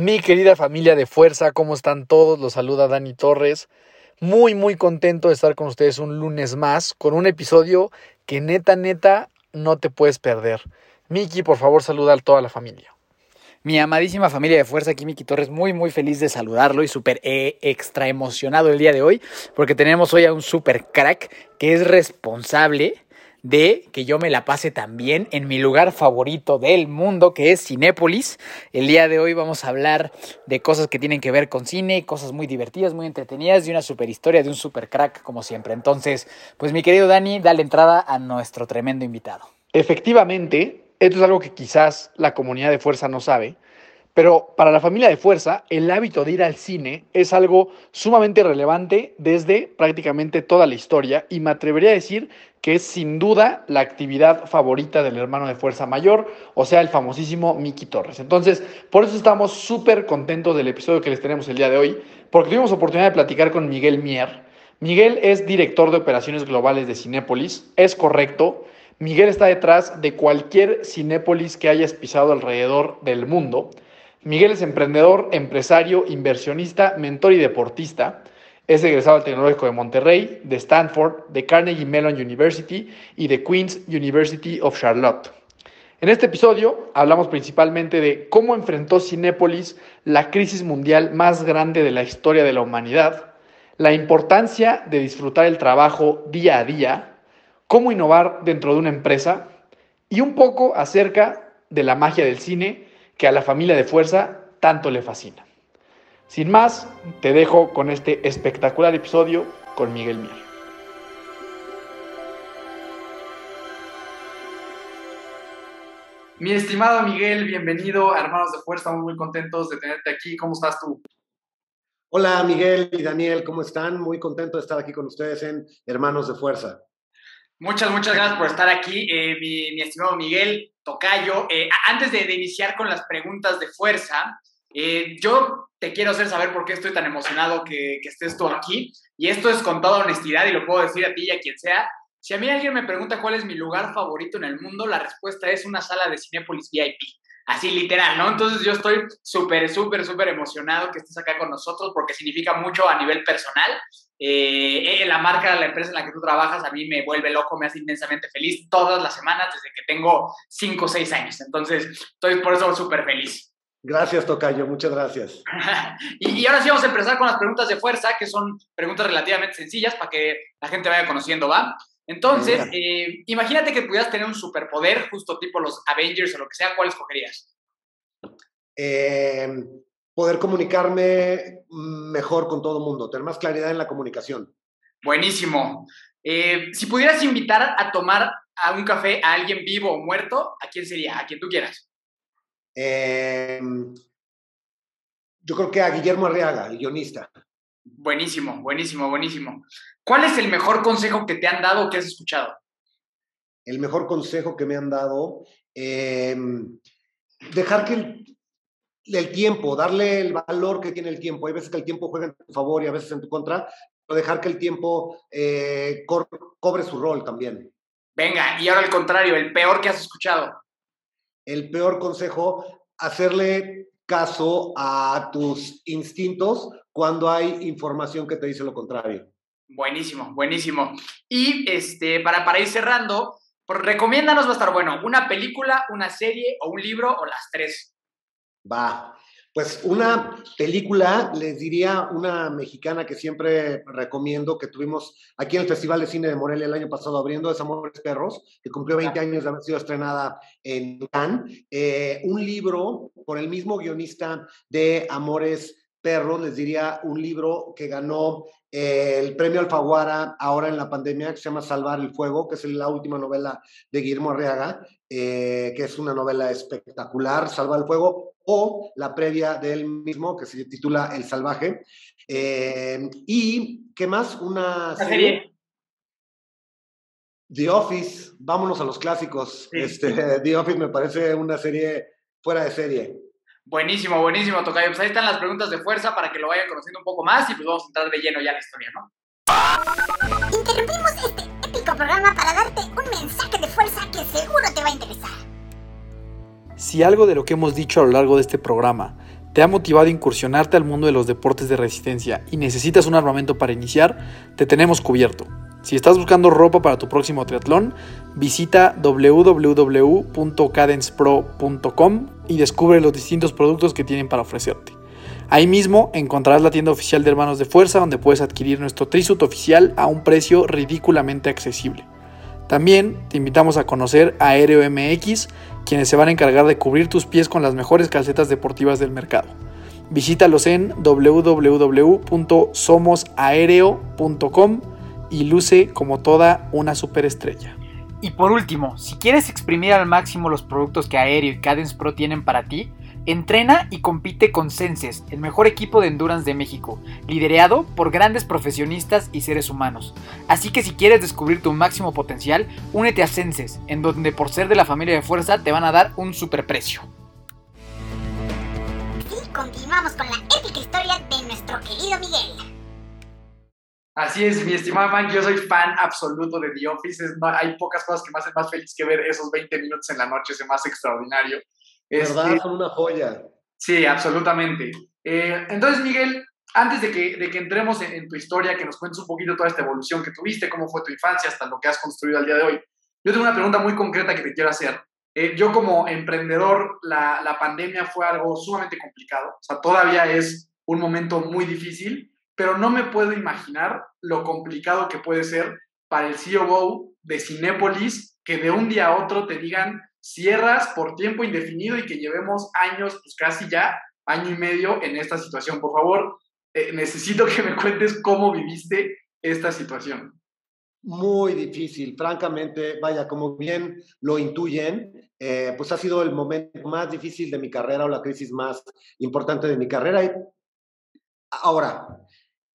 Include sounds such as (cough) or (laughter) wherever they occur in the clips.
Mi querida familia de fuerza, ¿cómo están todos? Los saluda Dani Torres. Muy, muy contento de estar con ustedes un lunes más con un episodio que neta, neta, no te puedes perder. Miki, por favor, saluda a toda la familia. Mi amadísima familia de fuerza, aquí Miki Torres, muy muy feliz de saludarlo y súper eh, extra emocionado el día de hoy, porque tenemos hoy a un super crack que es responsable de que yo me la pase también en mi lugar favorito del mundo, que es Cinépolis. El día de hoy vamos a hablar de cosas que tienen que ver con cine, cosas muy divertidas, muy entretenidas, de una super historia, de un super crack, como siempre. Entonces, pues mi querido Dani, dale entrada a nuestro tremendo invitado. Efectivamente, esto es algo que quizás la comunidad de fuerza no sabe, pero para la familia de fuerza, el hábito de ir al cine es algo sumamente relevante desde prácticamente toda la historia y me atrevería a decir que es sin duda la actividad favorita del hermano de fuerza mayor, o sea, el famosísimo Miki Torres. Entonces, por eso estamos súper contentos del episodio que les tenemos el día de hoy, porque tuvimos oportunidad de platicar con Miguel Mier. Miguel es director de operaciones globales de Cinépolis, es correcto. Miguel está detrás de cualquier Cinépolis que hayas pisado alrededor del mundo. Miguel es emprendedor, empresario, inversionista, mentor y deportista. Es egresado del Tecnológico de Monterrey, de Stanford, de Carnegie Mellon University y de Queen's University of Charlotte. En este episodio hablamos principalmente de cómo enfrentó Cinépolis la crisis mundial más grande de la historia de la humanidad, la importancia de disfrutar el trabajo día a día, cómo innovar dentro de una empresa y un poco acerca de la magia del cine que a la familia de fuerza tanto le fascina. Sin más, te dejo con este espectacular episodio con Miguel Mier. Mi estimado Miguel, bienvenido a Hermanos de Fuerza, muy, muy contentos de tenerte aquí. ¿Cómo estás tú? Hola Miguel y Daniel, ¿cómo están? Muy contento de estar aquí con ustedes en Hermanos de Fuerza. Muchas, muchas gracias por estar aquí, eh, mi, estimado Miguel Tocayo. Eh, antes de, iniciar con las preguntas de fuerza, eh, yo te quiero hacer saber por qué estoy tan emocionado que, que, estés tú aquí. Y esto es con toda honestidad y lo puedo decir a ti y a quien sea. Si a mí alguien me pregunta cuál es mi lugar favorito en el mundo, la respuesta es una sala de Cinépolis VIP. Así literal, ¿no? Entonces yo estoy súper, súper, súper emocionado que estés acá con nosotros porque significa mucho a nivel personal. Eh, la marca, la empresa en la que tú trabajas, a mí me vuelve loco, me hace inmensamente feliz todas las semanas desde que tengo 5 o 6 años. Entonces, estoy por eso súper feliz. Gracias, Tocayo, muchas gracias. (laughs) y, y, ahora sí vamos a empezar con las preguntas de fuerza, que son preguntas relativamente sencillas para que la gente vaya conociendo, ¿va? Entonces, eh, imagínate que pudieras tener un superpoder, justo tipo los Avengers o lo que sea, ¿cuál escogerías? Eh, poder comunicarme mejor con todo el mundo, tener más claridad en la comunicación. Buenísimo. Eh, si pudieras invitar a tomar a un café a alguien vivo o muerto, ¿a quién sería? A quien tú quieras. Eh, yo creo que a Guillermo Arriaga, el guionista. Buenísimo, buenísimo, buenísimo. ¿Cuál es el mejor consejo que te han dado o que has escuchado? El mejor consejo que me han dado, eh, dejar que el, el, tiempo, darle el valor que tiene el tiempo. Hay veces que el tiempo juega en tu favor y a veces en tu contra, pero dejar que el tiempo eh, co cobre su rol también. Venga, y ahora al contrario, el peor que has escuchado. El peor consejo, hacerle caso a tus instintos cuando hay información que te dice lo contrario. Buenísimo, buenísimo. Y este, para, para ir cerrando, recomiéndanos, va a estar bueno, una película, una serie o un libro o las tres. Va. Pues una película, les diría una mexicana que siempre recomiendo, que tuvimos aquí en el Festival de Cine de Morelia el año pasado abriendo, es Amores Perros, que cumplió 20 años de haber sido estrenada en Cannes. Eh, un libro por el mismo guionista de Amores perros, les diría un libro que ganó eh, el premio Alfaguara ahora en la pandemia, que se llama Salvar el Fuego, que es la última novela de Guillermo Arriaga, eh, que es una novela espectacular, Salvar el Fuego, o la previa de él mismo, que se titula El Salvaje. Eh, y, ¿qué más? Una serie. The Office, vámonos a los clásicos. Este, (laughs) The Office me parece una serie fuera de serie. Buenísimo, buenísimo, Tocayo. Pues ahí están las preguntas de fuerza para que lo vayan conociendo un poco más y pues vamos a entrar de lleno ya a la historia, ¿no? Interrumpimos este épico programa para darte un mensaje de fuerza que seguro te va a interesar. Si algo de lo que hemos dicho a lo largo de este programa te ha motivado a incursionarte al mundo de los deportes de resistencia y necesitas un armamento para iniciar, te tenemos cubierto. Si estás buscando ropa para tu próximo triatlón, visita www.cadencepro.com y descubre los distintos productos que tienen para ofrecerte. Ahí mismo encontrarás la tienda oficial de Hermanos de Fuerza donde puedes adquirir nuestro trisuit oficial a un precio ridículamente accesible. También te invitamos a conocer Aéreo MX, quienes se van a encargar de cubrir tus pies con las mejores calcetas deportivas del mercado. Visítalos en www.somosaereo.com y luce como toda una superestrella. Y por último, si quieres exprimir al máximo los productos que Aéreo y Cadence Pro tienen para ti, entrena y compite con Senses, el mejor equipo de endurance de México, liderado por grandes profesionistas y seres humanos. Así que si quieres descubrir tu máximo potencial, únete a Senses, en donde por ser de la familia de fuerza te van a dar un superprecio. Y continuamos con la épica historia de nuestro querido Miguel. Así es, mi estimado man, yo soy fan absoluto de The Office. hay pocas cosas que me hacen más feliz que ver esos 20 minutos en la noche, ese más extraordinario. ¿Verdad? Este, Son una joya. Sí, absolutamente. Eh, entonces, Miguel, antes de que, de que entremos en, tu historia, que nos cuentes un poquito toda esta evolución que tuviste, cómo fue tu infancia hasta lo que has construido al día de hoy, yo tengo una pregunta muy concreta que te quiero hacer. Eh, yo como emprendedor, la, la pandemia fue algo sumamente complicado, o sea, todavía es un momento muy difícil pero no me puedo imaginar lo complicado que puede ser para el CEO de Cinépolis que de un día a otro te digan cierras por tiempo indefinido y que llevemos años, pues casi ya, año y medio en esta situación. Por favor, eh, necesito que me cuentes cómo viviste esta situación. Muy difícil, francamente, vaya, como bien lo intuyen, eh, pues ha sido el momento más difícil de mi carrera o la crisis más importante de mi carrera. Ahora,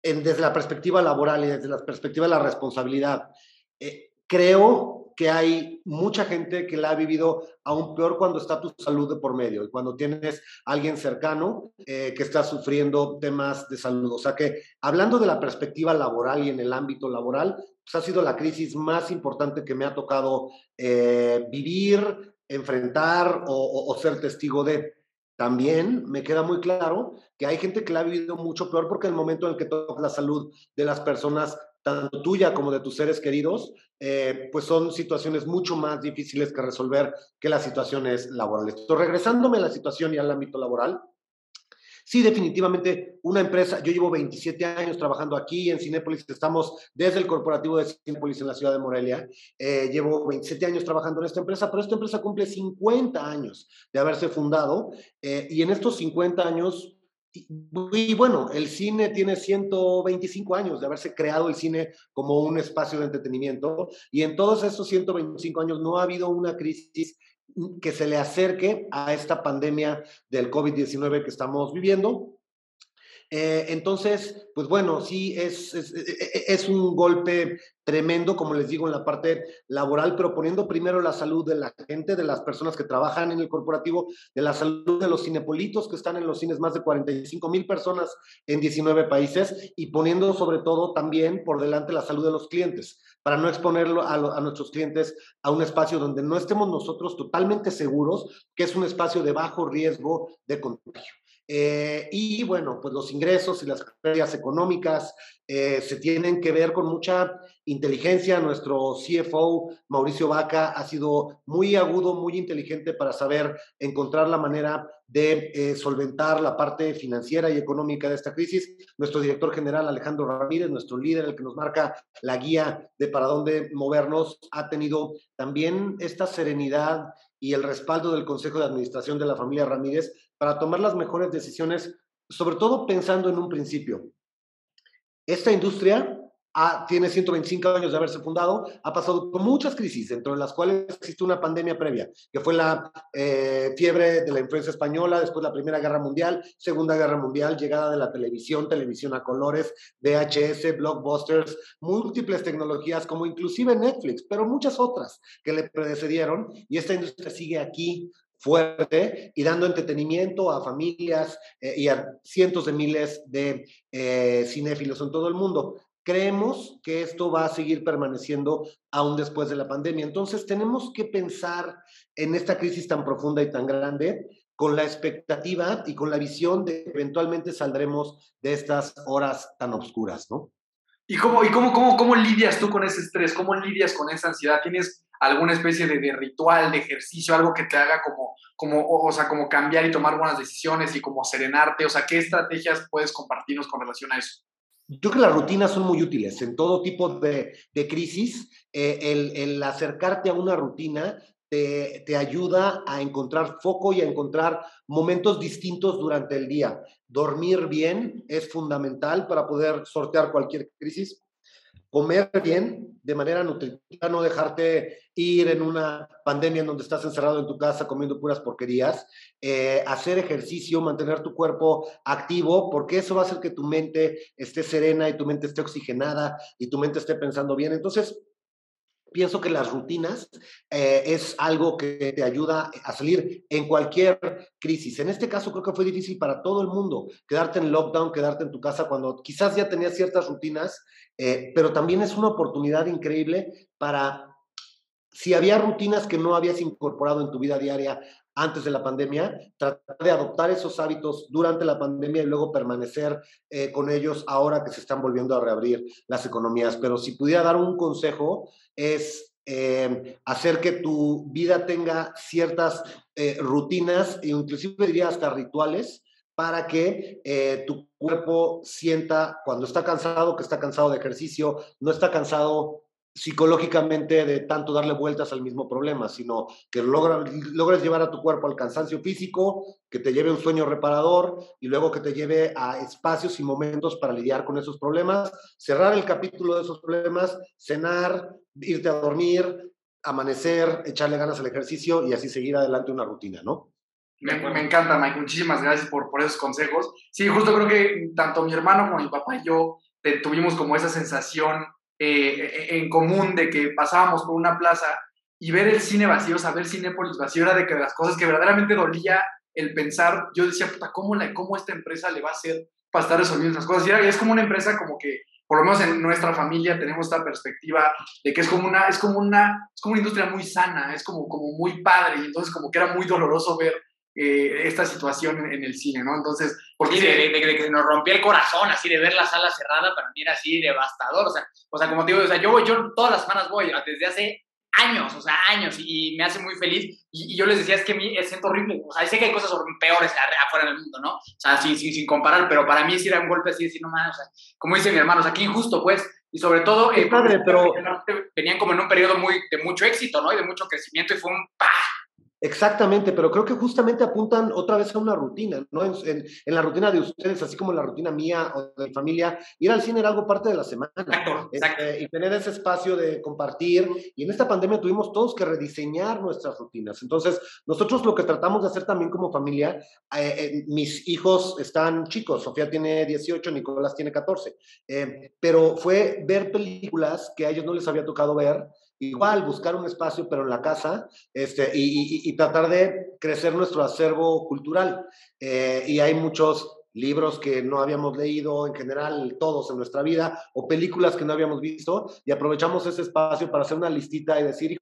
desde la perspectiva laboral y desde la perspectiva de la responsabilidad. Eh, creo que hay mucha gente que la ha vivido aún peor cuando está tu salud de por medio y cuando tienes alguien cercano eh, que está sufriendo temas de salud. O sea que hablando de la perspectiva laboral y en el ámbito laboral, pues ha sido la crisis más importante que me ha tocado eh, vivir, enfrentar o ser testigo de. También me queda muy claro que hay gente que la ha vivido mucho peor porque el momento en el que toca la salud de las personas, tanto tuya como de tus seres queridos, eh, pues son situaciones mucho más difíciles que resolver que las situaciones laborales. Entonces, regresándome a la situación y al ámbito laboral, Sí, definitivamente una empresa, yo llevo 27 años trabajando aquí en Cinépolis, estamos desde el corporativo de Cinépolis en la ciudad de Morelia, eh, llevo 27 años trabajando en esta empresa, pero esta empresa cumple 50 años de haberse fundado eh, y en estos 50 años y bueno, el cine tiene 125 años de haberse creado el cine como un espacio de entretenimiento y en todos esos 125 años no ha habido una crisis que se le acerque a esta pandemia del COVID-19 que estamos viviendo. Eh, entonces, pues bueno, sí, es, e, e, es, un golpe tremendo, como les digo, en la parte laboral, pero poniendo primero la salud de la gente, de las personas que trabajan en el corporativo, de la salud de los cinepolitos que están en los cines, más de 45 mil personas en 19 países, y poniendo sobre todo también por delante la salud de los clientes, para no exponerlo a, a nuestros clientes a un espacio donde no estemos nosotros totalmente seguros que es un espacio de bajo riesgo de contagio. Eh, y bueno, pues los ingresos y las pérdidas económicas eh, se tienen que ver con mucha inteligencia. Nuestro CFO, Mauricio Vaca, ha sido muy agudo, muy inteligente para saber encontrar la manera de eh, solventar la parte financiera y económica de esta crisis. Nuestro director general, Alejandro Ramírez, nuestro líder, el que nos marca la guía de para dónde movernos, ha tenido también esta serenidad y el respaldo del Consejo de Administración de la familia Ramírez para tomar las mejores decisiones sobre todo pensando en un principio. Esta industria tiene 125 años de haberse fundado, ha pasado por muchas crisis, dentro de las cuales existe una pandemia previa, que fue la eh, fiebre de la influencia española, después la Primera Guerra Mundial, Segunda Guerra Mundial, llegada de la televisión, televisión a colores, VHS, blockbusters, múltiples tecnologías como inclusive Netflix, pero muchas otras que le precedieron y esta industria sigue aquí fuerte y dando entretenimiento a familias eh, y a cientos de miles de eh, cinéfilos en todo el mundo. Creemos que esto va a seguir permaneciendo aún después de la pandemia. Entonces tenemos que pensar en esta crisis tan profunda y tan grande con la expectativa y con la visión de que eventualmente saldremos de estas horas tan oscuras, ¿no? ¿Y cómo, y cómo, cómo, cómo lidias tú con ese estrés? ¿Cómo lidias con esa ansiedad? ¿Tienes alguna especie de, de, ritual, de ejercicio, algo que te haga como, como, o sea, como cambiar y tomar buenas decisiones y como serenarte? O sea, ¿qué estrategias puedes compartirnos con relación a eso? Yo creo que las rutinas son muy útiles en todo tipo de, de crisis. Eh, el, el, acercarte a una rutina te, te, ayuda a encontrar foco y a encontrar momentos distintos durante el día. Dormir bien es fundamental para poder sortear cualquier crisis comer bien de manera nutritiva, no dejarte ir en una pandemia en donde estás encerrado en tu casa comiendo puras porquerías, eh, hacer ejercicio, mantener tu cuerpo activo, porque eso va a hacer que tu mente esté serena y tu mente esté oxigenada y tu mente esté pensando bien. Entonces, pienso que las rutinas eh, es algo que te ayuda a salir en cualquier crisis. En este caso creo que fue difícil para todo el mundo quedarte en lockdown, quedarte en tu casa cuando quizás ya tenías ciertas rutinas eh, pero también es una oportunidad increíble para, si había rutinas que no habías incorporado en tu vida diaria antes de la pandemia, tratar de adoptar esos hábitos durante la pandemia y luego permanecer eh, con ellos ahora que se están volviendo a reabrir las economías. Pero si pudiera dar un consejo, es eh, hacer que tu vida tenga ciertas rutinas, e inclusive diría hasta rituales, para que eh, tu cuerpo sienta cuando está cansado, que está cansado de ejercicio, no está cansado psicológicamente de tanto darle vueltas al mismo problema, sino que logres llevar a tu cuerpo al cansancio físico, que te lleve un sueño reparador y luego que te lleve a espacios y momentos para lidiar con esos problemas, cerrar el capítulo de esos problemas, cenar, irte a dormir, amanecer, echarle ganas al ejercicio y así seguir adelante una rutina, ¿no? Me, me, encanta, Mike. Muchísimas gracias por, por esos consejos. Sí, justo creo que tanto mi hermano como mi papá y yo tuvimos como esa sensación eh, en común de que pasábamos por una plaza y ver el cine vacío, saber Cinépolis vacío era de que las cosas que verdaderamente dolía el pensar, yo decía, puta, ¿cómo, la, cómo esta empresa le va a hacer para estar resolviendo esas cosas? Y, era, es como una empresa como que, por lo menos en nuestra familia, tenemos esta perspectiva de que es como una, es como una, es como una industria muy sana, es como, como muy padre, y entonces como que era muy doloroso ver eh, esta situación en, el cine, ¿no? Entonces, porque de, que se nos rompía el corazón, así de ver la sala cerrada, para mí era así devastador, o sea, o sea como te digo, o sea, yo, yo todas las semanas voy, desde hace años, o sea, años, y me hace muy feliz, y, yo les decía, es que a mí es siento horrible, o sea, sé que hay cosas peores afuera del mundo, ¿no? O sea, sin, sin, sin comparar, pero para mí sí era un golpe así, decir, no más, o sea, como dice mi hermano, o sea, qué injusto, pues, y sobre todo, eh, padre, pero... venían como en un periodo muy, de mucho éxito, ¿no? Y de mucho crecimiento, y fue un ¡pah! Exactamente, pero creo que justamente apuntan otra vez a una rutina, ¿no? En, en, la rutina de ustedes, así como en la rutina mía o de mi familia, ir al cine era algo parte de la semana. Exacto, exacto. Este, y tener ese espacio de compartir. Y en esta pandemia tuvimos todos que rediseñar nuestras rutinas. Entonces, nosotros lo que tratamos de hacer también como familia, eh, eh, mis hijos están chicos, Sofía tiene 18, Nicolás tiene 14, eh, pero fue ver películas que a ellos no les había tocado ver igual buscar un espacio, pero en la casa, este, y, y, tratar de crecer nuestro acervo cultural. Eh, y hay muchos libros que no habíamos leído en general, todos en nuestra vida, o películas que no habíamos visto, y aprovechamos ese espacio para hacer una listita y decir,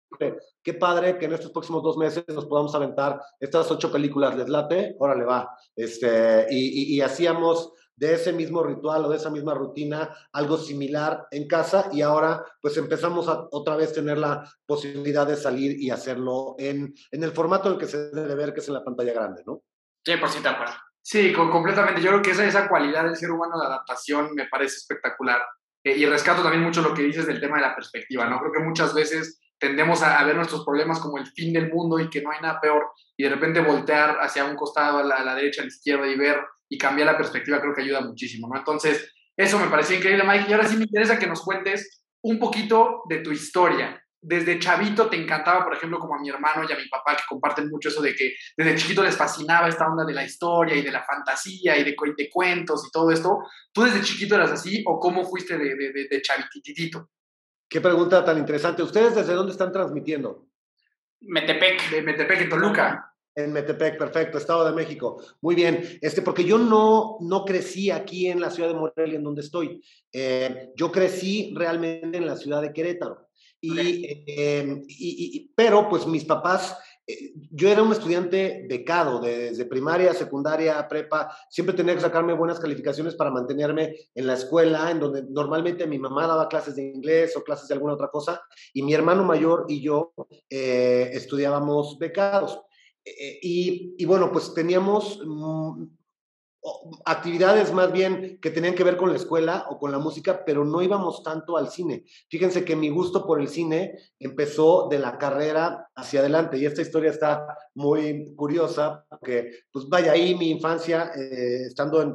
qué padre que en estos próximos dos meses nos podamos aventar estas ocho películas, ¿les late? Órale, va. Este, y, y, y hacíamos de ese mismo ritual o de esa misma rutina, algo similar en casa y ahora pues empezamos a otra vez tener la posibilidad de salir y hacerlo en, en el formato en el que se debe ver, que es en la pantalla grande, ¿no? Sí, por si te acuerdas. Sí, completamente. Yo creo que esa, esa cualidad del ser humano de adaptación me parece espectacular. Eh, y rescato también mucho lo que dices del tema de la perspectiva, ¿no? Creo que muchas veces tendemos a, ver nuestros problemas como el fin del mundo y que no hay nada peor y de repente voltear hacia un costado, a la derecha, a la izquierda y ver y cambiar la perspectiva creo que ayuda muchísimo, ¿no? Entonces, eso me pareció increíble, Mike. Y ahora sí me interesa que nos cuentes un poquito de tu historia. Desde chavito te encantaba, por ejemplo, como a mi hermano y a mi papá, que comparten mucho eso de que desde chiquito les fascinaba esta onda de la historia y de la fantasía y de, de cuentos y todo esto. ¿Tú desde chiquito eras así o cómo fuiste de, de, de chavititito? Qué pregunta tan interesante. ¿Ustedes desde dónde están transmitiendo? Metepec. De Metepec, en Toluca. En Metepec, perfecto, Estado de México. Muy bien, este, porque yo no, no crecí aquí en la ciudad de Morelia, en donde estoy. Eh, yo crecí realmente en la ciudad de Querétaro. Y, y, pero pues mis papás eh, yo era un estudiante becado desde primaria, secundaria, prepa, siempre tenía que sacarme buenas calificaciones para mantenerme en la escuela, en donde normalmente mi mamá daba clases de inglés o clases de alguna otra cosa, y mi hermano mayor y yo eh, estudiábamos becados. Eh, y, bueno, pues teníamos mm, actividades más bien que tenían que ver con la escuela o con la música, pero no íbamos tanto al cine. Fíjense que mi gusto por el cine empezó de la carrera hacia adelante y esta historia está muy curiosa porque, pues vaya, ahí mi infancia, eh, estando en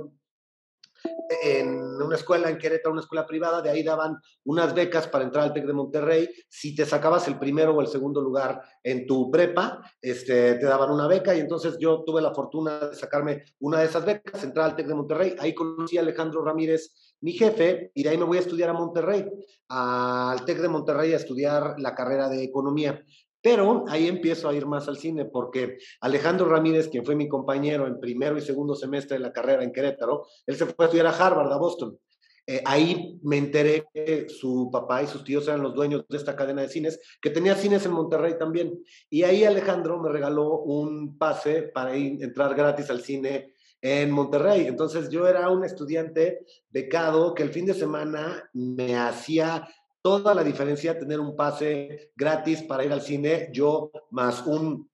en una escuela en Querétaro, una escuela privada, de ahí daban unas becas para entrar al TEC de Monterrey. Si te sacabas el primero o el segundo lugar en tu prepa, este, te daban una beca y entonces yo tuve la fortuna de sacarme una de esas becas, entrar al TEC de Monterrey. Ahí conocí a Alejandro Ramírez, mi jefe, y de ahí me voy a estudiar a Monterrey, al TEC de Monterrey a estudiar la carrera de economía. Pero ahí empiezo a ir más al cine porque Alejandro Ramírez, quien fue mi compañero en primero y segundo semestre de la carrera en Querétaro, él se fue a estudiar a Harvard, a Boston. Eh, ahí me enteré que su papá y sus tíos eran los dueños de esta cadena de cines, que tenía cines en Monterrey también. Y ahí Alejandro me regaló un pase para entrar gratis al cine en Monterrey. Entonces yo era un estudiante becado que el fin de semana me hacía toda la diferencia tener un pase gratis para ir al cine, yo más un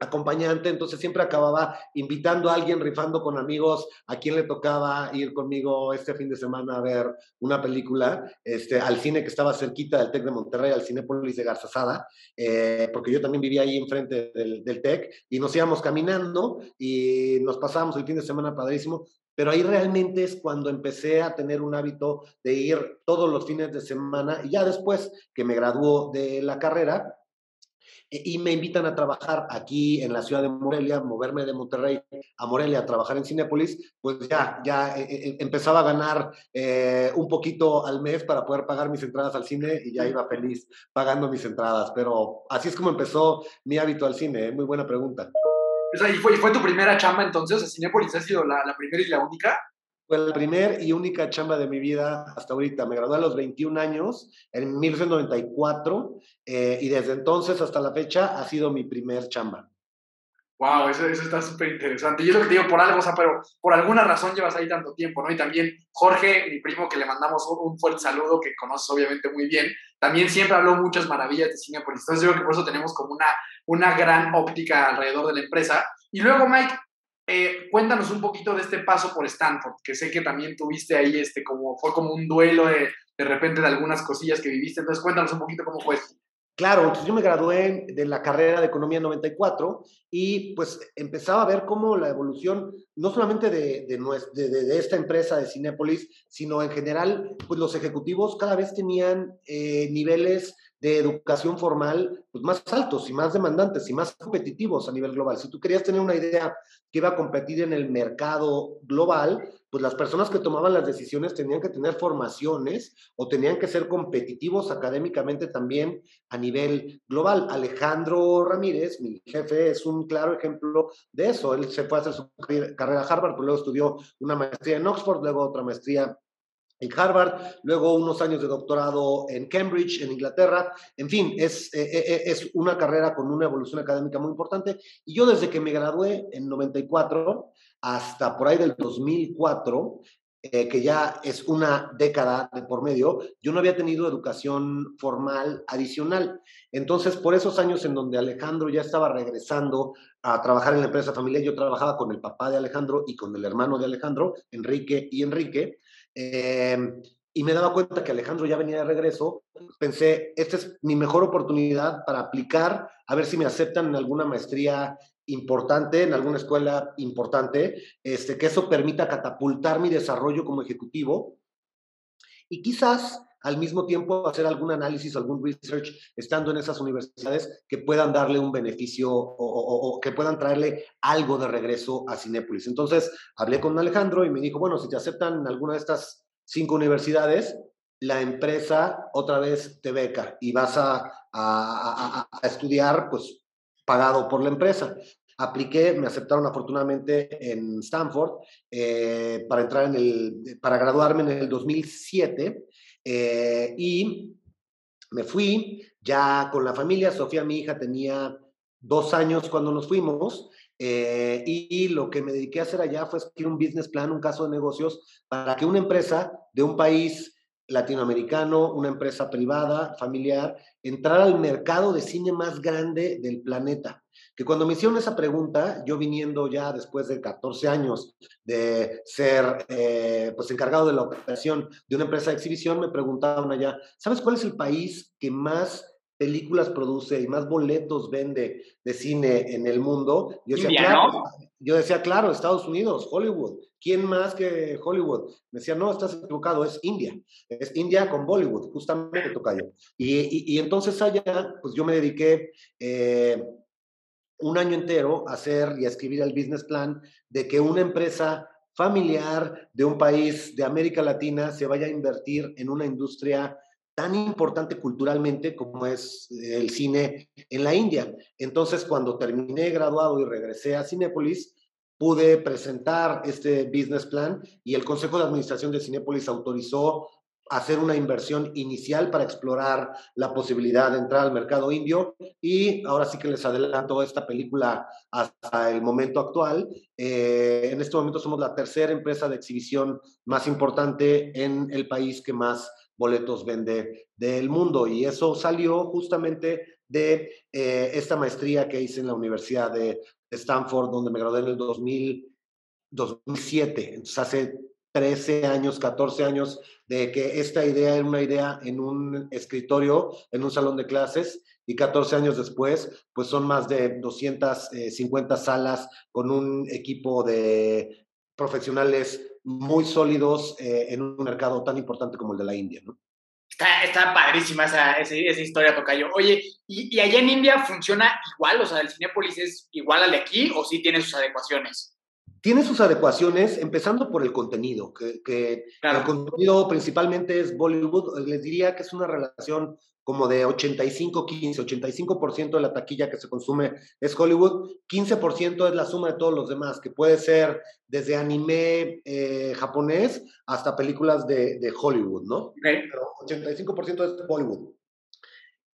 acompañante, entonces siempre acababa invitando a alguien, rifando con amigos, a quien le tocaba ir conmigo este fin de semana a ver una película, este, al cine que estaba cerquita del TEC de Monterrey, al Cinépolis de Garzazada, eh, porque yo también vivía ahí enfrente del, del TEC, y nos íbamos caminando y nos pasábamos el fin de semana padrísimo, pero ahí realmente es cuando empecé a tener un hábito de ir todos los fines de semana y ya después que me graduó de la carrera e, y me invitan a trabajar aquí en la ciudad de Morelia, moverme de Monterrey a Morelia a trabajar en Cinépolis, pues ya, ya eh, eh, empezaba a ganar eh, un poquito al mes para poder pagar mis entradas al cine y ya iba feliz pagando mis entradas. Pero así es como empezó mi hábito al cine, muy buena pregunta. ¿Y, fue, tu primera chamba entonces? ¿O sea, ¿Cinépolis ha sido la, la, primera y la única? Fue la primera y única chamba de mi vida hasta ahorita. Me gradué a los 21 años, en 1994, eh, y desde entonces hasta la fecha ha sido mi primer chamba. Wow, eso, eso está súper interesante. Y es lo que te digo por algo, o sea, pero por alguna razón llevas ahí tanto tiempo, ¿no? Y también Jorge, mi primo, que le mandamos un, fuerte saludo, que conoces obviamente muy bien, también siempre habló muchas maravillas de Cinepolis. Entonces yo creo que por eso tenemos como una, una gran óptica alrededor de la empresa. Y luego, Mike, eh, cuéntanos un poquito de este paso por Stanford, que sé que también tuviste ahí, este, como, fue como un duelo de, de repente de algunas cosillas que viviste. Entonces cuéntanos un poquito cómo fue. Claro, entonces yo me gradué de la carrera de Economía en 94 y pues empezaba a ver cómo la evolución, no solamente de, de, de, esta empresa de Cinépolis, sino en general, pues los ejecutivos cada vez tenían eh, niveles de educación formal pues, más altos y más demandantes y más competitivos a nivel global. Si tú querías tener una idea que iba a competir en el mercado global, pues las personas que tomaban las decisiones tenían que tener formaciones o tenían que ser competitivos académicamente también a nivel global. Alejandro Ramírez, mi jefe, es un claro ejemplo de eso. Él se fue a hacer su carrera a Harvard, pero luego estudió una maestría en Oxford, luego otra maestría en Harvard, luego unos años de doctorado en Cambridge, en Inglaterra. En fin, es, eh, eh, eh, es una carrera con una evolución académica muy importante. Y yo desde que me gradué en 94 hasta por ahí del 2004, que ya es una década de por medio, yo no había tenido educación formal adicional. Entonces, por esos años en donde Alejandro ya estaba regresando a trabajar en la empresa familiar, yo trabajaba con el papá de Alejandro y con el hermano de Alejandro, Enrique y Enrique, Em, y me daba cuenta que Alejandro ya venía de regreso, pensé, esta es mi mejor oportunidad para aplicar, a ver si me aceptan en alguna maestría importante, en alguna escuela importante, este, que eso permita catapultar mi desarrollo como ejecutivo y quizás al mismo tiempo hacer algún análisis, algún research estando en esas universidades que puedan darle un beneficio o, que puedan traerle algo de regreso a Cinépolis. Entonces hablé con Alejandro y me dijo, bueno, si te aceptan en alguna de estas cinco universidades, la empresa otra vez te beca y vas a, a, estudiar pues pagado por la empresa. Apliqué, me aceptaron afortunadamente en Stanford eh, para entrar en el, para graduarme en el 2007 eh, y me fui ya con la familia. Sofía, mi hija, tenía dos años cuando nos fuimos. Eh, y, lo que me dediqué a hacer allá fue escribir un business plan, un caso de negocios, para que una empresa de un país latinoamericano, una empresa privada, familiar, entrara al mercado de cine más grande del planeta que cuando me hicieron esa pregunta, yo viniendo ya después de 14 años de ser eh, pues encargado de la operación de una empresa de exhibición, me preguntaban allá, ¿sabes cuál es el país que más películas produce y más boletos vende de cine en el mundo? Yo decía, claro, yo decía, claro, Estados Unidos, Hollywood. ¿Quién más que Hollywood? Me decía, no, estás equivocado, es India. Es India con Bollywood, justamente toca yo. Y, y, entonces allá, pues yo me dediqué eh, un año entero a hacer y a escribir el business plan de que una empresa familiar de un país de América Latina se vaya a invertir en una industria tan importante culturalmente como es el cine en la India. Entonces, cuando terminé graduado y regresé a Cinépolis, pude presentar este business plan y el Consejo de Administración de Cinépolis autorizó hacer una inversión inicial para explorar la posibilidad de entrar al mercado indio y ahora sí que les adelanto esta película hasta el momento actual. Eh, en este momento somos la tercera empresa de exhibición más importante en el país que más boletos vende del mundo y eso salió justamente de eh, esta maestría que hice en la Universidad de Stanford donde me gradué en el 2000, 2007, entonces hace 13 años, 14 años de que esta idea era una idea en un escritorio, en un salón de clases, y 14 años después, pues son más de 250 salas con un equipo de profesionales muy sólidos eh, en un mercado tan importante como el de la India, ¿no? Está, está padrísima esa, esa, historia, Tocayo. Oye, ¿y, ¿y allá en India funciona igual? O sea, ¿el Cinépolis es igual al de aquí o sí tiene sus adecuaciones? tiene sus adecuaciones, empezando por el contenido, que, el contenido principalmente es Bollywood. Les diría que es una relación como de 85-15, 85% de la taquilla que se consume es Hollywood, 15% es la suma de todos los demás, que puede ser desde anime eh, japonés hasta películas de, Hollywood, ¿no? Pero 85% es Bollywood.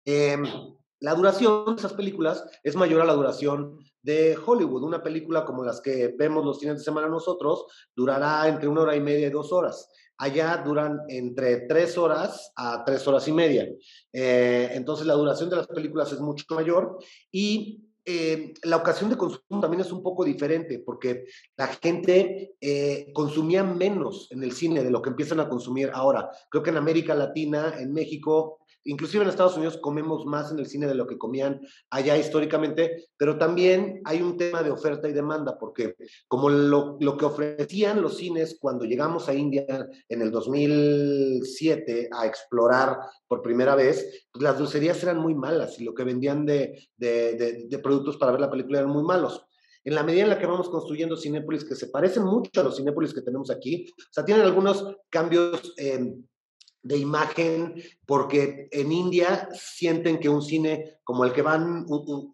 Em, la duración de esas películas es mayor a la duración de Hollywood. Una película como las que vemos los fines de semana nosotros durará entre una hora y media y dos horas. Allá duran entre tres horas a tres horas y media. Eh, entonces la duración de las películas es mucho mayor y eh, la ocasión de consumo también es un poco diferente porque la gente eh, consumía menos en el cine de lo que empiezan a consumir ahora. Creo que en América Latina, en México, inclusive en Estados Unidos comemos más en el cine de lo que comían allá históricamente, pero también hay un tema de oferta y demanda, porque como lo, lo que ofrecían los cines cuando llegamos a India en el 2007 a explorar por primera vez, pues las dulcerías eran muy malas y lo que vendían de, de, productos para ver la película eran muy malos. En la medida en la que vamos construyendo Cinépolis que se parecen mucho a los Cinépolis que tenemos aquí, o sea, tienen algunos cambios de imagen, porque en India sienten que un cine como el que van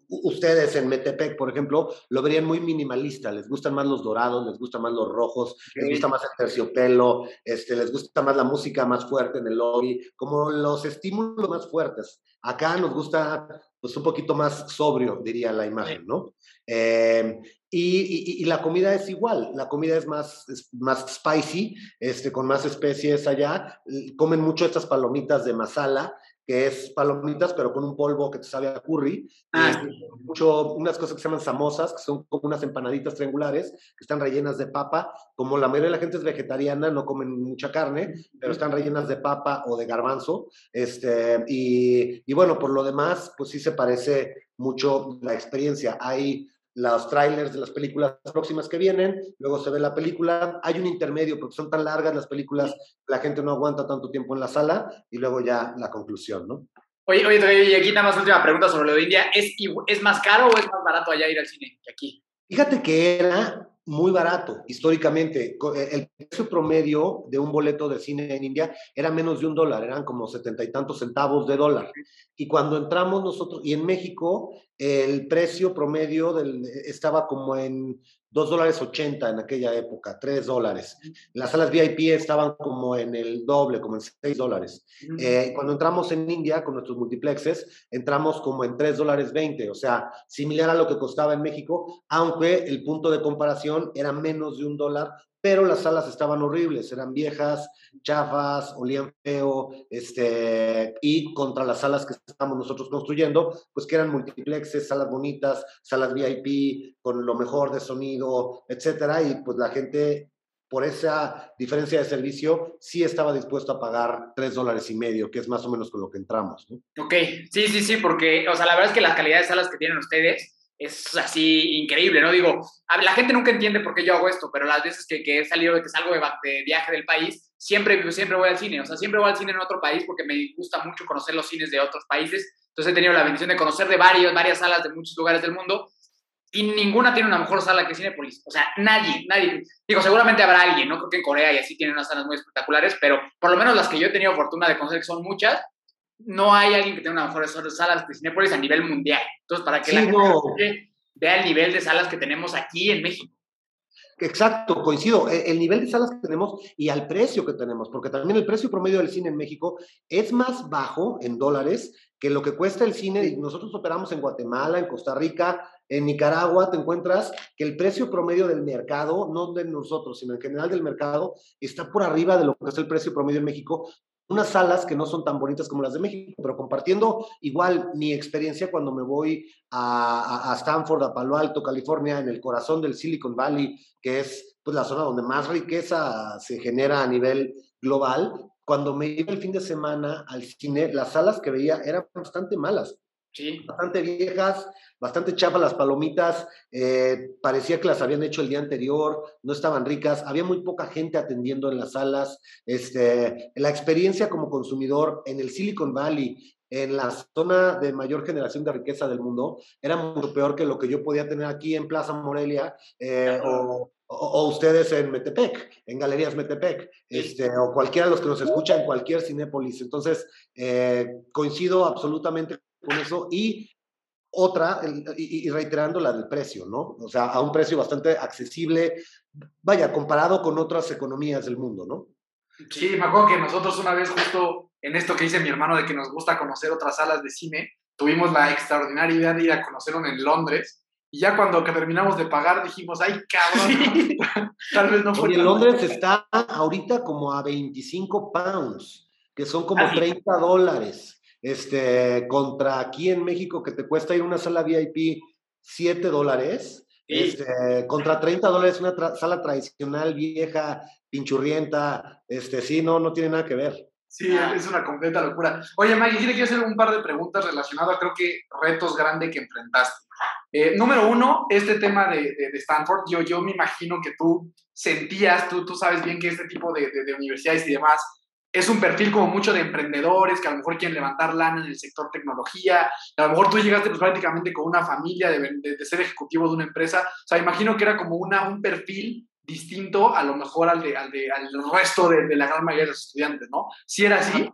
ustedes en Metepec, por ejemplo, lo verían muy minimalista, les gustan más los dorados, les gustan más los rojos, les gusta más el terciopelo, este, les gusta más la música más fuerte en el lobby, como los estímulos más fuertes. Acá nos gusta pues un poquito más sobrio, diría la imagen, ¿no? Eh, y, la comida es igual, la comida es más, más spicy, este, con más especies allá. Comen mucho estas palomitas de masala, que es palomitas, pero con un polvo que te sabe a curry. Ah. mucho, unas cosas que se llaman samosas, que son como unas empanaditas triangulares, que están rellenas de papa. Como la mayoría de la gente es vegetariana, no comen mucha carne, pero están rellenas de papa o de garbanzo. Este, y, y bueno, por lo demás, pues sí se parece mucho la experiencia. Hay los trailers de las películas próximas que vienen, luego se ve la película, hay un intermedio porque son tan largas las películas, la gente no aguanta tanto tiempo en la sala y luego ya la conclusión, ¿no? Oye, oye, y aquí nada más última pregunta sobre lo de India, ¿es, ¿es más caro o es más barato allá ir al cine que aquí? Fíjate que era muy barato históricamente. Eh, el precio promedio de un boleto de cine en India era menos de un dólar, eran como setenta y tantos centavos de dólar. Y cuando entramos nosotros, y en México, el precio promedio del, estaba como en 2 dólares 80 en aquella época, 3 dólares. Las salas VIP estaban como en el doble, como en 6 dólares. Eh, cuando entramos en India con nuestros multiplexes, entramos como en 3 dólares 20, o sea, similar a lo que costaba en México, aunque el punto de comparación era menos de un dólar pero las salas estaban horribles, eran viejas, chafas, olían feo, este, y contra las salas que estamos nosotros construyendo, pues que eran multiplexes, salas bonitas, salas VIP, con lo mejor de sonido, etcétera, y pues la gente, por esa diferencia de servicio, sí estaba dispuesto a pagar tres dólares y medio, que es más o menos con lo que entramos. Ok, sí, sí, sí, porque, o sea, la verdad es que la calidad de salas que tienen ustedes, es así increíble, ¿no? Digo, la gente nunca entiende por qué yo hago esto, pero las veces que, he salido, salgo de, de, viaje del país, siempre, siempre voy al cine, o sea, siempre voy al cine en otro país porque me gusta mucho conocer los cines de otros países, entonces he tenido la bendición de conocer de varios, varias salas de muchos lugares del mundo, y ninguna tiene una mejor sala que Cinepolis, o sea, nadie, nadie, digo, seguramente habrá alguien, ¿no? Creo que en Corea y así tienen unas salas muy espectaculares, pero por lo menos las que yo he tenido fortuna de conocer, que son muchas, no hay alguien que tenga una mejor salas de Cinepolis a nivel mundial, entonces para que sí, la no. gente vea el nivel de salas que tenemos aquí en México. Exacto, coincido. E, el nivel de salas que tenemos y al precio que tenemos, porque también el precio promedio del cine en México es más bajo en dólares que lo que cuesta el cine. Nosotros operamos en Guatemala, en Costa Rica, en Nicaragua, te encuentras que el precio promedio del mercado, no de nosotros, sino en general del mercado, está por arriba de lo que es el precio promedio en México, unas salas que no son tan bonitas como las de México, pero compartiendo igual mi experiencia cuando me voy a, Stanford, a Palo Alto, California, en el corazón del Silicon Valley, que es pues, la zona donde más riqueza se genera a nivel global. Cuando me iba el fin de semana al cine, las salas que veía eran bastante malas. Sí. Bastante viejas, bastante chafas las palomitas, eh, parecía que las habían hecho el día anterior, no estaban ricas, había muy poca gente atendiendo en las salas. Este, la experiencia como consumidor en el Silicon Valley, en la zona de mayor generación de riqueza del mundo, era mucho peor que lo que yo podía tener aquí en Plaza Morelia eh, o, o, ustedes en Metepec, en Galerías Metepec, este, o cualquiera de los que nos escucha en cualquier Cinépolis. Entonces, eh, coincido absolutamente con eso y otra, y, reiterando la del precio, ¿no? O sea, a un precio bastante accesible, vaya, comparado con otras economías del mundo, ¿no? Sí, me acuerdo que nosotros una vez justo en esto que dice mi hermano de que nos gusta conocer otras salas de cine, tuvimos la extraordinaria idea de ir a conocer una en Londres y ya cuando terminamos de pagar dijimos, ay cabrón, (laughs) tal vez no fue Oye, Londres está ahorita como a 25 pounds, que son como 30 ah, dólares este, contra aquí en México que te cuesta ir a una sala VIP 7 dólares, este, contra 30 dólares una sala tradicional, vieja, pinchurrienta, este, sí, no, no tiene nada que ver. Sí, es una completa locura. Oye, Maggie, sí le quiero hacer un par de preguntas relacionadas, creo que retos grandes que enfrentaste. Eh, número uno, este tema de, de, Stanford, yo, yo me imagino que tú sentías, tú, tú sabes bien que este tipo de, de universidades y demás es un perfil como mucho de emprendedores que a lo mejor quieren levantar lana en el sector tecnología. A lo mejor tú llegaste pues, prácticamente con una familia de, ser ejecutivo de una empresa. O sea, imagino que era como una, un perfil distinto a lo mejor al, de, al, resto de, la gran mayoría de los estudiantes, ¿no? Si era así.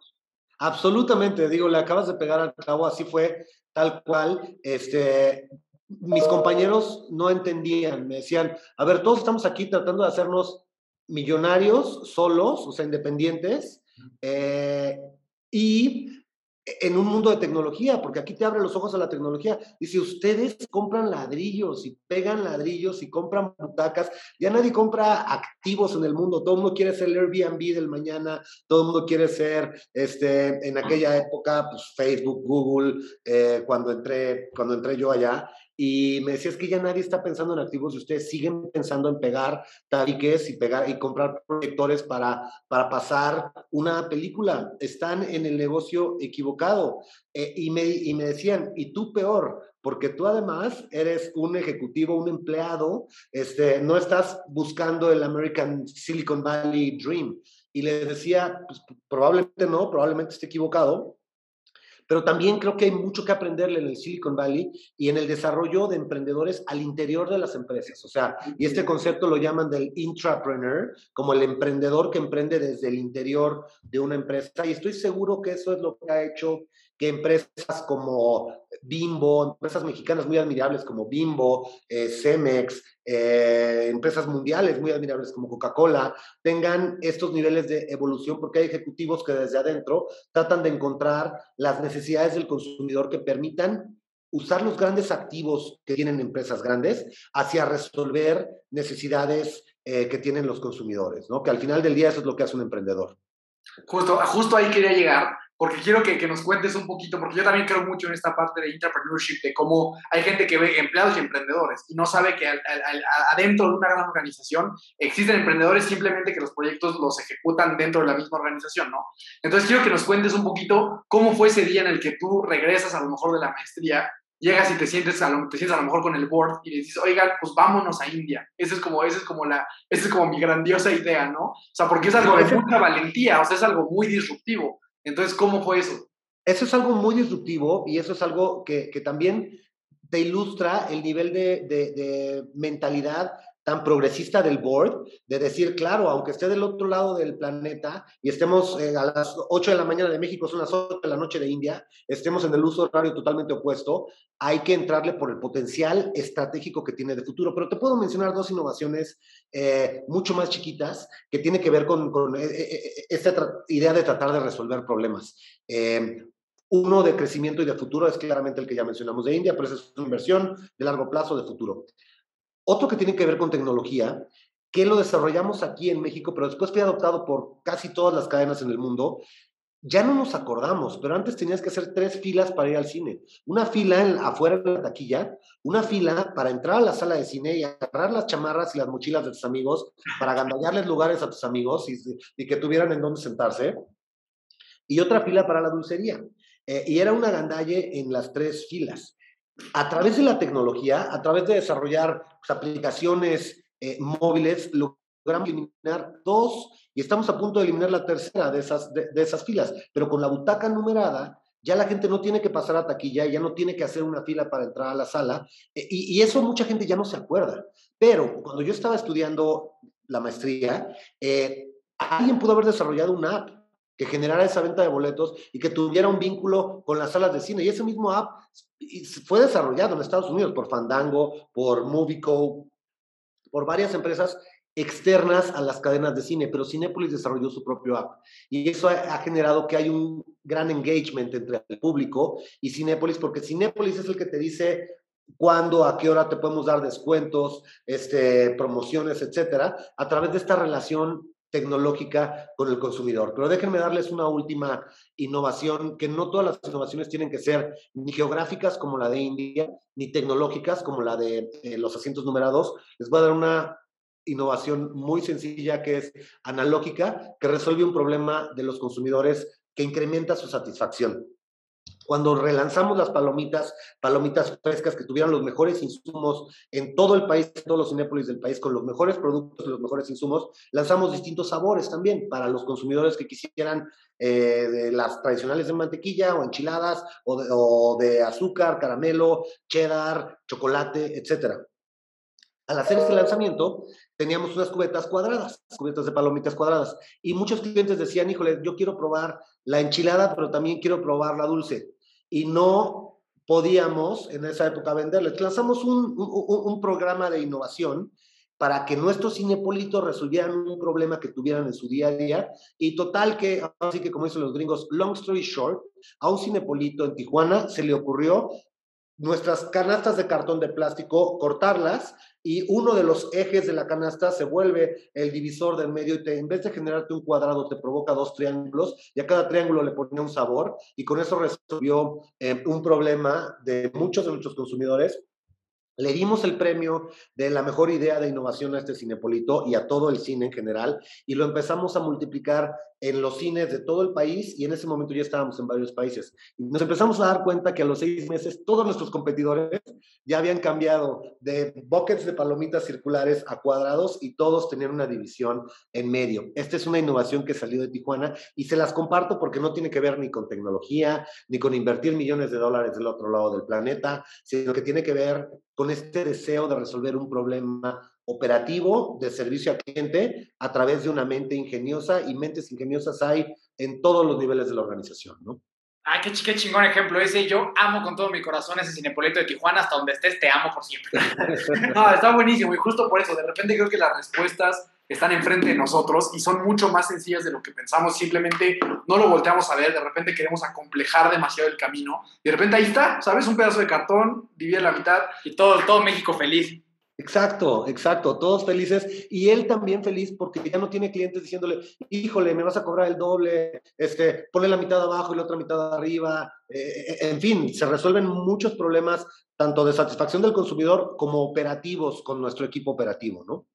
Absolutamente, digo, le acabas de pegar al cabo, así fue, tal cual. Este, mis compañeros no entendían, me decían, a ver, todos estamos aquí tratando de hacernos millonarios solos, o sea, independientes, eh, y en un mundo de tecnología, porque aquí te abre los ojos a la tecnología. Dice, ustedes compran ladrillos y pegan ladrillos y compran butacas. Ya nadie compra activos en el mundo. Todo el mundo quiere ser el Airbnb del mañana. Todo el mundo quiere ser, este, en aquella época, pues Facebook, Google, eh, cuando, entré, cuando entré yo allá. Y me decía, es que ya nadie está pensando en activos y ustedes siguen pensando en pegar tabiques y, pegar, y comprar proyectores para, para pasar una película. Están en el negocio equivocado. Eh, y, me, y me decían, y tú peor, porque tú además eres un ejecutivo, un empleado, este, no estás buscando el American Silicon Valley Dream. Y le decía, pues, probablemente no, probablemente esté equivocado, pero también creo que hay mucho que aprenderle en el Silicon Valley y en el desarrollo de emprendedores al interior de las empresas. O sea, y este concepto lo llaman del intrapreneur, como el emprendedor que emprende desde el interior de una empresa. Y estoy seguro que eso es lo que ha hecho que empresas como Bimbo, empresas mexicanas muy admirables como Bimbo, eh, Cemex, eh, empresas mundiales muy admirables como Coca-Cola, tengan estos niveles de evolución porque hay ejecutivos que desde adentro tratan de encontrar las necesidades del consumidor que permitan usar los grandes activos que tienen empresas grandes hacia resolver necesidades eh, que tienen los consumidores, ¿no? Que al final del día eso es lo que hace un emprendedor. Justo, justo ahí quería llegar, porque quiero que, que, nos cuentes un poquito, porque yo también creo mucho en esta parte de entrepreneurship, de cómo hay gente que ve empleados y emprendedores y no sabe que al, al, adentro de una gran organización existen emprendedores simplemente que los proyectos los ejecutan dentro de la misma organización, ¿no? Entonces quiero que nos cuentes un poquito cómo fue ese día en el que tú regresas a lo mejor de la maestría, llegas y te sientes a lo, te sientes a lo mejor con el board y le dices, oiga, pues vámonos a India. Esa es como, esa es como la, esa es como mi grandiosa idea, ¿no? O sea, porque es algo de mucha valentía, o sea, es algo muy disruptivo. Entonces, ¿cómo fue eso? Eso es algo muy disruptivo y eso es algo que, también te ilustra el nivel de, mentalidad tan progresista del board, de decir, claro, aunque esté del otro lado del planeta y estemos eh, a las 8 de la mañana de México, son las 8 de la noche de India, estemos en el uso horario totalmente opuesto, hay que entrarle por el potencial estratégico que tiene de futuro. Pero te puedo mencionar dos innovaciones eh, mucho más chiquitas que tienen que ver con, con eh, esta idea de tratar de resolver problemas. Uno de crecimiento y de futuro es claramente el que ya mencionamos de India, pero esa es una inversión de largo plazo de futuro. Otro que tiene que ver con tecnología, que lo desarrollamos aquí en México, pero después fue adoptado por casi todas las cadenas en el mundo. Ya no nos acordamos, pero antes tenías que hacer tres filas para ir al cine. Una fila en, afuera de la taquilla, una fila para entrar a la sala de cine y agarrar las chamarras y las mochilas de tus amigos para gandallarles lugares a tus amigos y, y que tuvieran en dónde sentarse. Y otra fila para la dulcería. Eh, y era una gandalle en las tres filas a través de la tecnología, a través de desarrollar pues, aplicaciones eh, móviles, logramos eliminar dos y estamos a punto de eliminar la tercera de esas, de, esas filas. Pero con la butaca numerada, ya la gente no tiene que pasar a taquilla, ya no tiene que hacer una fila para entrar a la sala, eh, y, y, eso mucha gente ya no se acuerda. Pero cuando yo estaba estudiando la maestría, eh, alguien pudo haber desarrollado una app que generara esa venta de boletos y que tuviera un vínculo con las salas de cine. Y ese mismo app fue desarrollado en Estados Unidos por Fandango, por Movico, por varias empresas externas a las cadenas de cine, pero Cinepolis desarrolló su propio app. Y eso ha, generado que hay un gran engagement entre el público y Cinepolis, porque Cinepolis es el que te dice cuándo, a qué hora te podemos dar descuentos, este, promociones, etcétera, a través de esta relación tecnológica con el consumidor. Pero déjenme darles una última innovación, que no todas las innovaciones tienen que ser ni geográficas como la de India, ni tecnológicas como la de eh, los asientos numerados. Les voy a dar una innovación muy sencilla que es analógica, que resuelve un problema de los consumidores que incrementa su satisfacción cuando relanzamos las palomitas, palomitas frescas que tuvieran los mejores insumos en todo el país, en todos los Cinépolis del país, con los mejores productos y los mejores insumos, lanzamos distintos sabores también para los consumidores que quisieran eh, las tradicionales de mantequilla o enchiladas o de, o de azúcar, caramelo, cheddar, chocolate, etcétera. Al hacer este lanzamiento, teníamos unas cubetas cuadradas, cubetas de palomitas cuadradas, y muchos clientes decían, híjole, yo quiero probar la enchilada, pero también quiero probar la dulce y no podíamos en esa época venderles. Lanzamos un, un, un, programa de innovación para que nuestros cinepolitos resolvieran un problema que tuvieran en su día a día. Y total que, así que como dicen los gringos, long story short, a un cinepolito en Tijuana se le ocurrió nuestras canastas de cartón de plástico, cortarlas y uno de los ejes de la canasta se vuelve el divisor del medio y te, en vez de generarte un cuadrado te provoca dos triángulos y a cada triángulo le ponía un sabor y con eso resolvió eh, un problema de muchos de nuestros consumidores. Le dimos el premio de la mejor idea de innovación a este Cinepolito y a todo el cine en general y lo empezamos a multiplicar en los cines de todo el país y en ese momento ya estábamos en varios países. Y nos empezamos a dar cuenta que a los seis meses todos nuestros competidores ya habían cambiado de buckets de palomitas circulares a cuadrados y todos tenían una división en medio. Esta es una innovación que salió de Tijuana y se las comparto porque no tiene que ver ni con tecnología, ni con invertir millones de dólares del otro lado del planeta, sino que tiene que ver con este deseo de resolver un problema operativo de servicio al cliente a través de una mente ingeniosa y mentes ingeniosas hay en todos los niveles de la organización, ¿no? Ah, qué, qué chingón ejemplo ese. Yo amo con todo mi corazón ese Cinepolito de Tijuana. Hasta donde estés, te amo por siempre. (laughs) no, está buenísimo. Y justo por eso, de repente creo que las respuestas están enfrente de nosotros y son mucho más sencillas de lo que pensamos. Simplemente no lo volteamos a ver. De repente queremos acomplejar demasiado el camino. Y de repente ahí está, ¿sabes? Un pedazo de cartón, divide la mitad. Y todo, todo México feliz. Exacto, exacto, todos felices y él también feliz porque ya no tiene clientes diciéndole, híjole, me vas a cobrar el doble, este, ponle la mitad abajo y la otra mitad arriba, eh, eh, en fin, se resuelven muchos problemas tanto de satisfacción del consumidor como operativos con nuestro equipo operativo, ¿no?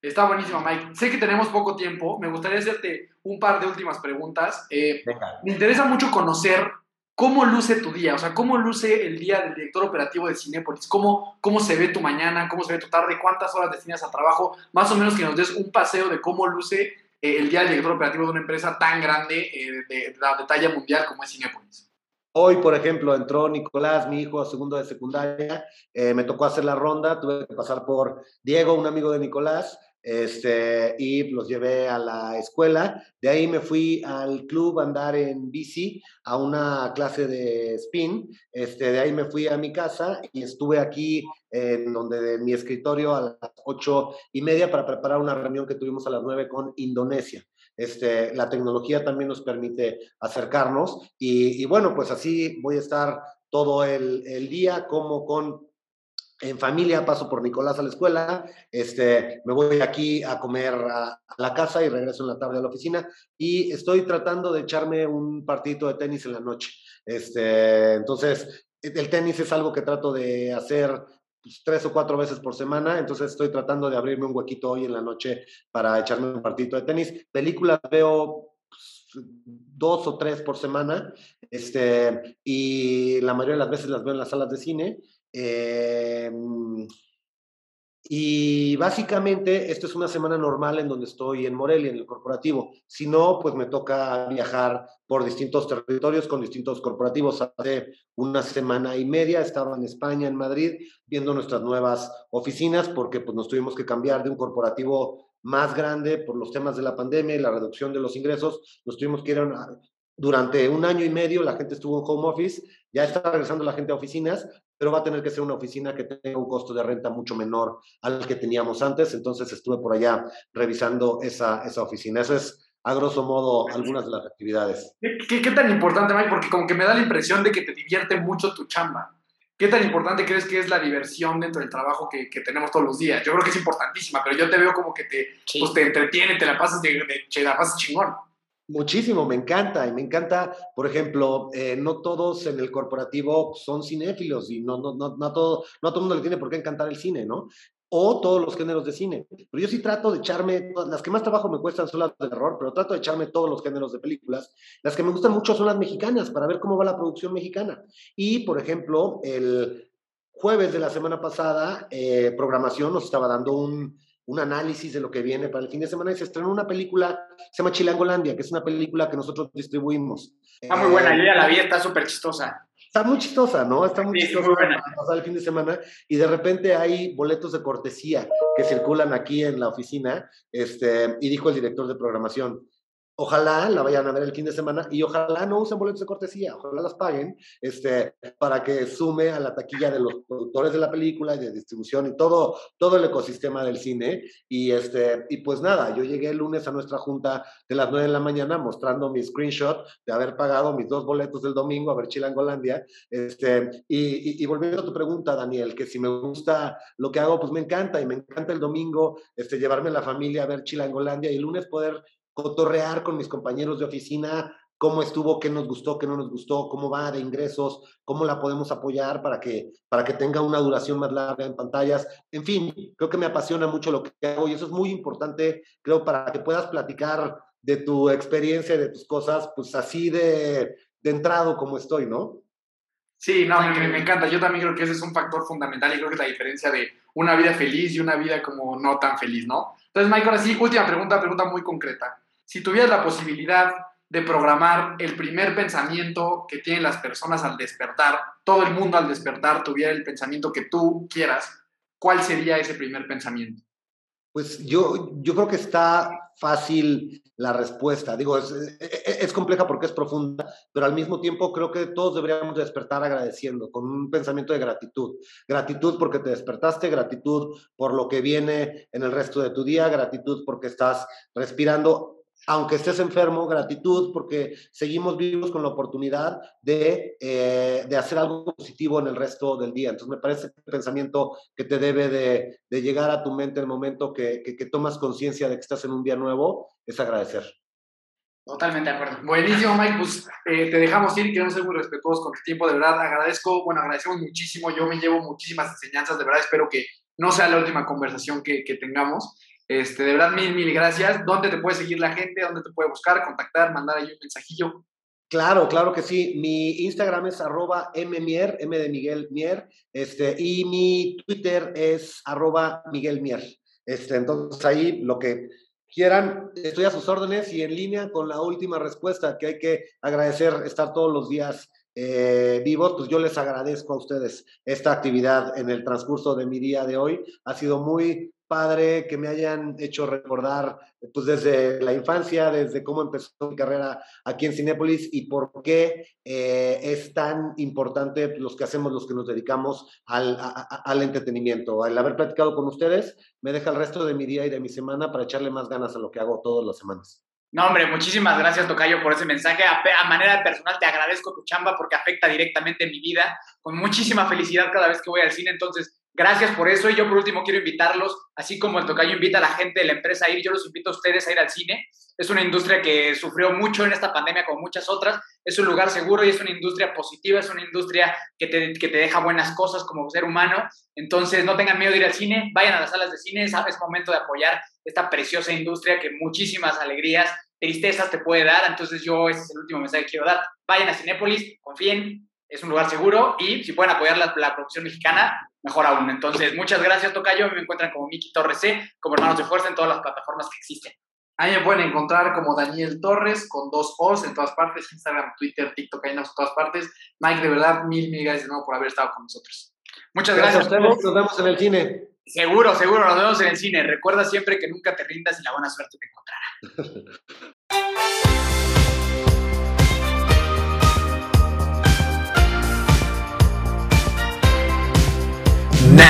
Está buenísimo, Mike. Sé que tenemos poco tiempo, me gustaría hacerte un par de últimas preguntas. Eh, me interesa mucho conocer ¿Cómo luce tu día? O sea, ¿cómo luce el día del director operativo de Cinepolis? ¿Cómo, ¿Cómo se ve tu mañana? ¿Cómo se ve tu tarde? ¿Cuántas horas destinas a trabajo? Más o menos que nos des un paseo de cómo luce eh, el día del director operativo de una empresa tan grande eh, de, la talla mundial como es Cinepolis. Hoy, por ejemplo, entró Nicolás, mi hijo, segundo de secundaria. Eh, me tocó hacer la ronda. Tuve que pasar por Diego, un amigo de Nicolás este, y los llevé a la escuela. De ahí me fui al club a andar en bici, a una clase de spin. Este, de ahí me fui a mi casa y estuve aquí en donde de mi escritorio a las ocho y media para preparar una reunión que tuvimos a las nueve con Indonesia. Este, la tecnología también nos permite acercarnos y, bueno, pues así voy a estar todo el, el día como con en familia, paso por Nicolás a la escuela, este, me voy aquí a comer a, la casa y regreso en la tarde a la oficina y estoy tratando de echarme un partidito de tenis en la noche. Este, entonces, el tenis es algo que trato de hacer pues, tres o cuatro veces por semana, entonces estoy tratando de abrirme un huequito hoy en la noche para echarme un partidito de tenis. Películas veo pues, dos o tres por semana, este, y la mayoría de las veces las veo en las salas de cine. Em, y básicamente, esto es una semana normal en donde estoy en Morelia, en el corporativo. Si no, pues me toca viajar por distintos territorios con distintos corporativos. Hace una semana y media estaba en España, en Madrid, viendo nuestras nuevas oficinas porque pues, nos tuvimos que cambiar de un corporativo más grande por los temas de la pandemia y la reducción de los ingresos. Nos tuvimos que ir a durante un año y medio la gente estuvo en home office, ya está regresando la gente a oficinas, pero va a tener que ser una oficina que tenga un costo de renta mucho menor al que teníamos antes. Entonces estuve por allá revisando esa, esa oficina. Eso es, a grosso modo, algunas de las actividades. ¿Qué, qué, tan importante, Mike? Porque como que me da la impresión de que te divierte mucho tu chamba. ¿Qué tan importante crees que es la diversión dentro del trabajo que, que tenemos todos los días? Yo creo que es importantísima, pero yo te veo como que te, pues, te entretiene, te la pasas, de, te la pasas chingón. Muchísimo, me encanta. Y me encanta, por ejemplo, eh, no todos en el corporativo son cinéfilos y no, no, no, no, todo, no a todo mundo le tiene por qué encantar el cine, ¿no? O todos los géneros de cine. Pero yo sí trato de echarme, las que más trabajo me cuestan son las de terror, pero trato de echarme todos los géneros de películas. Las que me gustan mucho son las mexicanas, para ver cómo va la producción mexicana. Y, por ejemplo, el jueves de la semana pasada, eh, programación nos estaba dando un, un análisis de lo que viene para el fin de semana y se estrenó una película, se llama Chilangolandia, que es una película que nosotros distribuimos. Está muy buena, yo ya la vi, está súper chistosa. Está muy chistosa, ¿no? Está muy chistosa para pasar el fin de semana y de repente hay boletos de cortesía que circulan aquí en la oficina este, y dijo el director de programación, ojalá la vayan a ver el fin de semana y ojalá no usen boletos de cortesía, ojalá las paguen este, para que sume a la taquilla de los productores de la película y de distribución y todo, todo el ecosistema del cine. Y, este, y pues nada, yo llegué el lunes a nuestra junta de las 9 de la mañana mostrando mi screenshot de haber pagado mis dos boletos del domingo a ver Chilangolandia. Este, y, y, volviendo a tu pregunta, Daniel, que si me gusta lo que hago, pues me encanta y me encanta el domingo este, llevarme a la familia a ver Chilangolandia y el lunes poder cotorrear con mis compañeros de oficina cómo estuvo, qué nos gustó, qué no nos gustó, cómo va de ingresos, cómo la podemos apoyar para que, para que tenga una duración más larga en pantallas. En fin, creo que me apasiona mucho lo que hago y eso es muy importante, creo, para que puedas platicar de tu experiencia, de tus cosas, pues así de, de entrado como estoy, ¿no? Sí, no, me, me, encanta. Yo también creo que ese es un factor fundamental y creo que es la diferencia de una vida feliz y una vida como no tan feliz, ¿no? Entonces, Mike, ahora sí, última pregunta, pregunta muy concreta si tuvieras la posibilidad de programar el primer pensamiento que tienen las personas al despertar, todo el mundo al despertar tuviera el pensamiento que tú quieras, ¿cuál sería ese primer pensamiento? Pues yo, yo creo que está fácil la respuesta. Digo, es, es, compleja porque es profunda, pero al mismo tiempo creo que todos deberíamos despertar agradeciendo, con un pensamiento de gratitud. Gratitud porque te despertaste, gratitud por lo que viene en el resto de tu día, gratitud porque estás respirando aunque estés enfermo, gratitud, porque seguimos vivos con la oportunidad de, eh, de, hacer algo positivo en el resto del día. Entonces, me parece el pensamiento que te debe de, de llegar a tu mente en el momento que, que, tomas conciencia de que estás en un día nuevo, es agradecer. Totalmente de acuerdo. Buenísimo, Mike. Pues eh, te dejamos ir, queremos ser muy respetuosos con tu tiempo. De verdad, agradezco, bueno, agradecemos muchísimo. Yo me llevo muchísimas enseñanzas. De verdad, espero que no sea la última conversación que, que tengamos. Este, de verdad, mil, mil gracias. ¿Dónde te puede seguir la gente? ¿Dónde te puede buscar, contactar, mandar ahí un mensajillo? Claro, claro que sí. Mi Instagram es arroba mmier, m de Miguel Mier, este, y mi Twitter es arroba Miguel Mier. Este, entonces ahí lo que quieran, estoy a sus órdenes y en línea con la última respuesta que hay que agradecer estar todos los días eh, vivos, pues yo les agradezco a ustedes esta actividad en el transcurso de mi día de hoy. Ha sido muy padre que me hayan hecho recordar pues desde la infancia, desde cómo empezó mi carrera aquí en Cinépolis y por qué eh, es tan importante los que hacemos, los que nos dedicamos al, entretenimiento. Al haber platicado con ustedes, me deja el resto de mi día y de mi semana para echarle más ganas a lo que hago todas las semanas. No, hombre, muchísimas gracias, Tocayo, por ese mensaje. A, a, manera personal, te agradezco tu chamba porque afecta directamente mi vida. Con muchísima felicidad cada vez que voy al cine. Entonces, Gracias por eso. Y yo por último quiero invitarlos, así como el Tocayo invita a la gente de la empresa a ir, yo los invito a ustedes a ir al cine. Es una industria que sufrió mucho en esta pandemia como muchas otras. Es un lugar seguro y es una industria positiva, es una industria que te, que te deja buenas cosas como ser humano. Entonces no tengan miedo de ir al cine, vayan a las salas de cine, es, momento de apoyar esta preciosa industria que muchísimas alegrías, tristezas te puede dar. Entonces yo ese es el último mensaje que quiero dar. Vayan a Cinépolis, confíen, es un lugar seguro y si pueden apoyar la, la producción mexicana, mejor aún. Entonces, muchas gracias, Tocayo. Me encuentran como Miki Torres C, como Hermanos de Fuerza en todas las plataformas que existen. Ahí me pueden encontrar como Daniel Torres con dos O's en todas partes, Instagram, Twitter, TikTok, ahí en todas partes. Mike, de verdad, mil, mil gracias de nuevo por haber estado con nosotros. Muchas gracias. gracias a ustedes. Nos vemos en el cine. Seguro, seguro, nos vemos en el cine. Recuerda siempre que nunca te rindas y la buena suerte te encontrará. (laughs)